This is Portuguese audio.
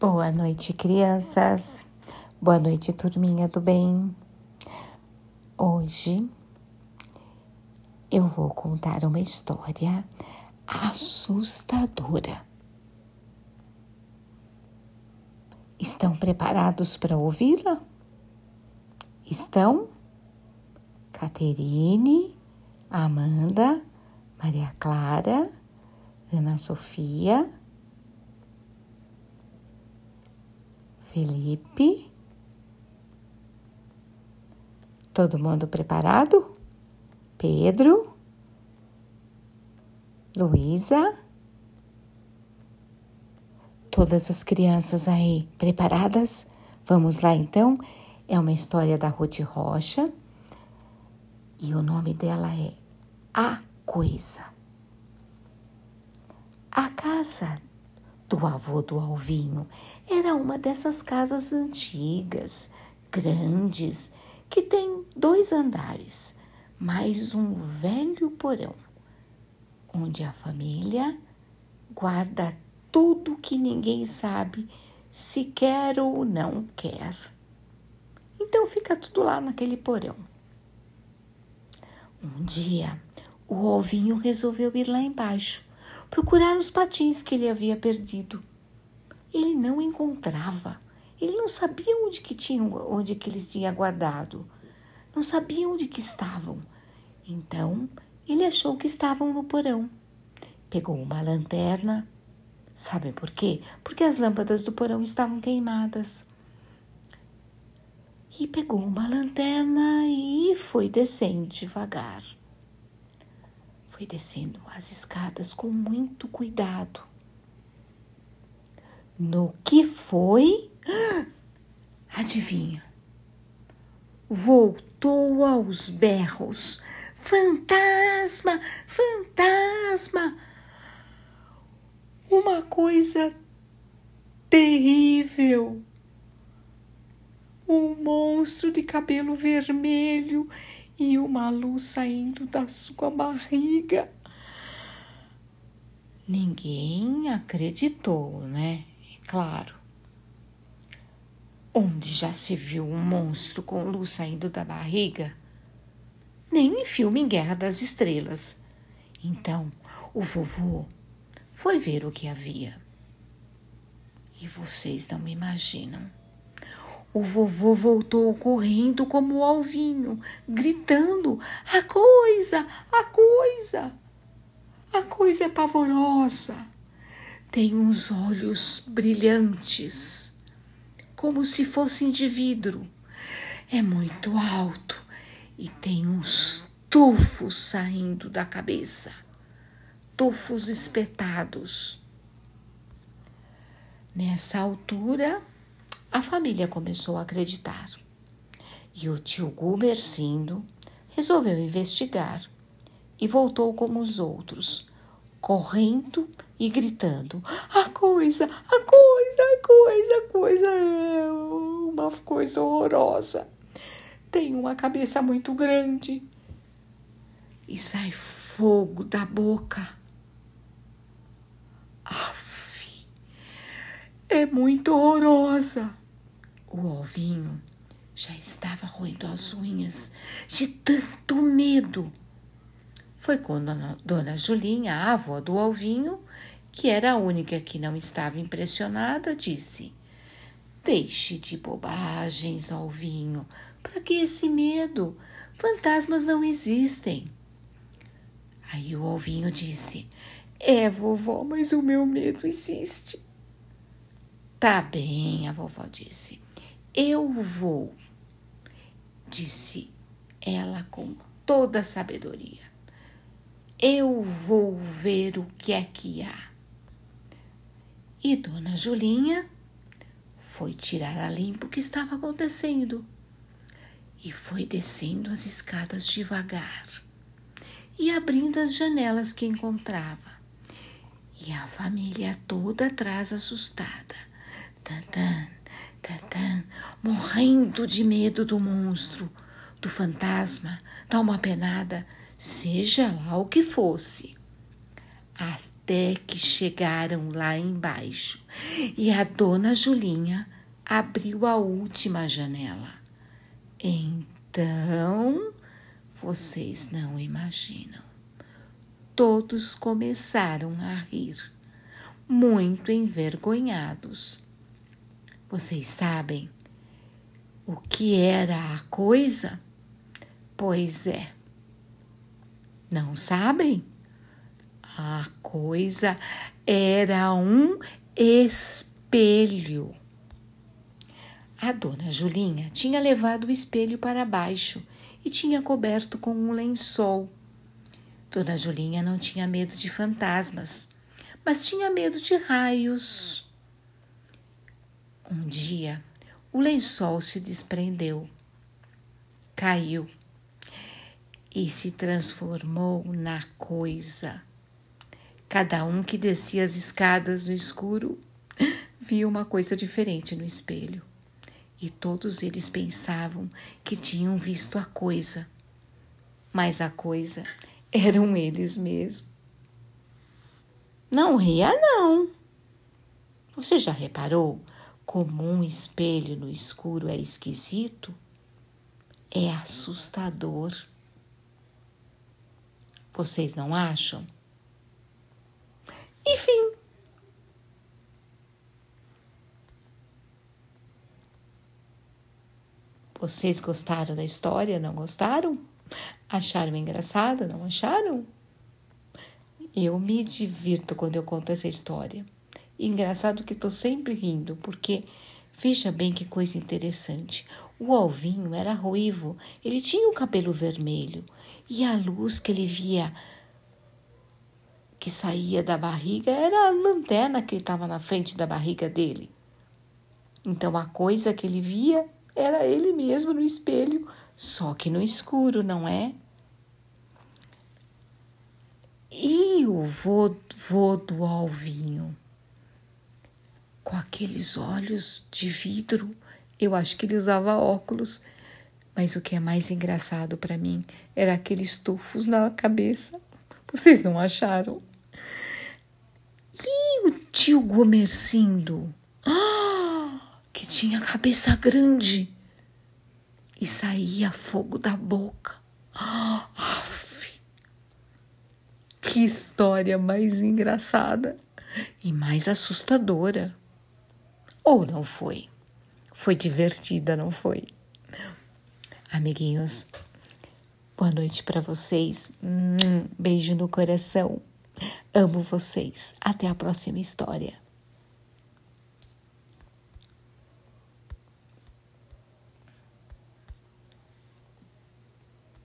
Boa noite, crianças. Boa noite, turminha do bem. Hoje eu vou contar uma história assustadora. Estão preparados para ouvi-la? Estão? Caterine, Amanda, Maria Clara, Ana Sofia, Felipe. Todo mundo preparado? Pedro, Luísa, todas as crianças aí preparadas? Vamos lá então? É uma história da Ruth Rocha e o nome dela é A Coisa. A casa do avô do Alvinho era uma dessas casas antigas, grandes, que tem dois andares, mais um velho porão, onde a família guarda tudo que ninguém sabe se quer ou não quer. Então fica tudo lá naquele porão. Um dia, o ovinho resolveu ir lá embaixo procurar os patins que ele havia perdido. Ele não encontrava. Ele não sabia onde que tinham, onde que eles tinham guardado. Não sabia onde que estavam. Então, ele achou que estavam no porão. Pegou uma lanterna. Sabem por quê? Porque as lâmpadas do porão estavam queimadas. E pegou uma lanterna e foi descendo devagar foi descendo as escadas com muito cuidado. No que foi? Adivinha? Voltou aos berros. Fantasma! Fantasma! Uma coisa terrível. Um monstro de cabelo vermelho e uma luz saindo da sua barriga. Ninguém acreditou, né? Claro. Onde já se viu um monstro com luz saindo da barriga? Nem em filme em Guerra das Estrelas. Então, o vovô foi ver o que havia. E vocês não me imaginam o vovô voltou correndo como o alvinho, gritando: A coisa, a coisa! A coisa é pavorosa. Tem uns olhos brilhantes, como se fossem de vidro. É muito alto e tem uns tufos saindo da cabeça tufos espetados. Nessa altura, a família começou a acreditar. E o tio Gumercindo resolveu investigar e voltou como os outros, correndo e gritando: A coisa, a coisa, a coisa, a coisa é uma coisa horrorosa. Tem uma cabeça muito grande e sai fogo da boca. Aff, é muito horrorosa. O ovinho já estava roendo as unhas de tanto medo. Foi quando dona Julinha, a avó do ovinho, que era a única que não estava impressionada, disse: Deixe de bobagens, Alvinho. Para que esse medo? Fantasmas não existem. Aí o Alvinho disse: É, vovó, mas o meu medo existe. Tá bem, a vovó disse. Eu vou, disse ela com toda a sabedoria. Eu vou ver o que é que há. E Dona Julinha foi tirar a limpo o que estava acontecendo e foi descendo as escadas devagar e abrindo as janelas que encontrava. E a família toda atrás assustada. Tantan, Tatã, morrendo de medo do monstro, do fantasma, da uma penada, seja lá o que fosse. até que chegaram lá embaixo e a dona Julinha abriu a última janela. Então, vocês não imaginam. Todos começaram a rir, muito envergonhados. Vocês sabem o que era a coisa? Pois é. Não sabem? A coisa era um espelho. A dona Julinha tinha levado o espelho para baixo e tinha coberto com um lençol. Dona Julinha não tinha medo de fantasmas, mas tinha medo de raios. Um dia, o lençol se desprendeu, caiu e se transformou na coisa. Cada um que descia as escadas no escuro via uma coisa diferente no espelho e todos eles pensavam que tinham visto a coisa, mas a coisa eram eles mesmos. Não ria, não. Você já reparou como um espelho no escuro é esquisito? É assustador. Vocês não acham? Enfim, Vocês gostaram da história? Não gostaram? Acharam engraçado? Não acharam? Eu me divirto quando eu conto essa história. Engraçado que estou sempre rindo, porque veja bem que coisa interessante. O Alvinho era ruivo, ele tinha o cabelo vermelho e a luz que ele via que saía da barriga era a lanterna que estava na frente da barriga dele. Então a coisa que ele via era ele mesmo no espelho, só que no escuro, não é? E o vô, vô do Alvinho, com aqueles olhos de vidro, eu acho que ele usava óculos, mas o que é mais engraçado para mim era aqueles tufos na cabeça. Vocês não acharam? E o tio Gomercindo? que tinha cabeça grande e saía fogo da boca. Aff, que história mais engraçada e mais assustadora. Ou não foi? Foi divertida, não foi? Amiguinhos, boa noite para vocês. Hum, beijo no coração. Amo vocês. Até a próxima história.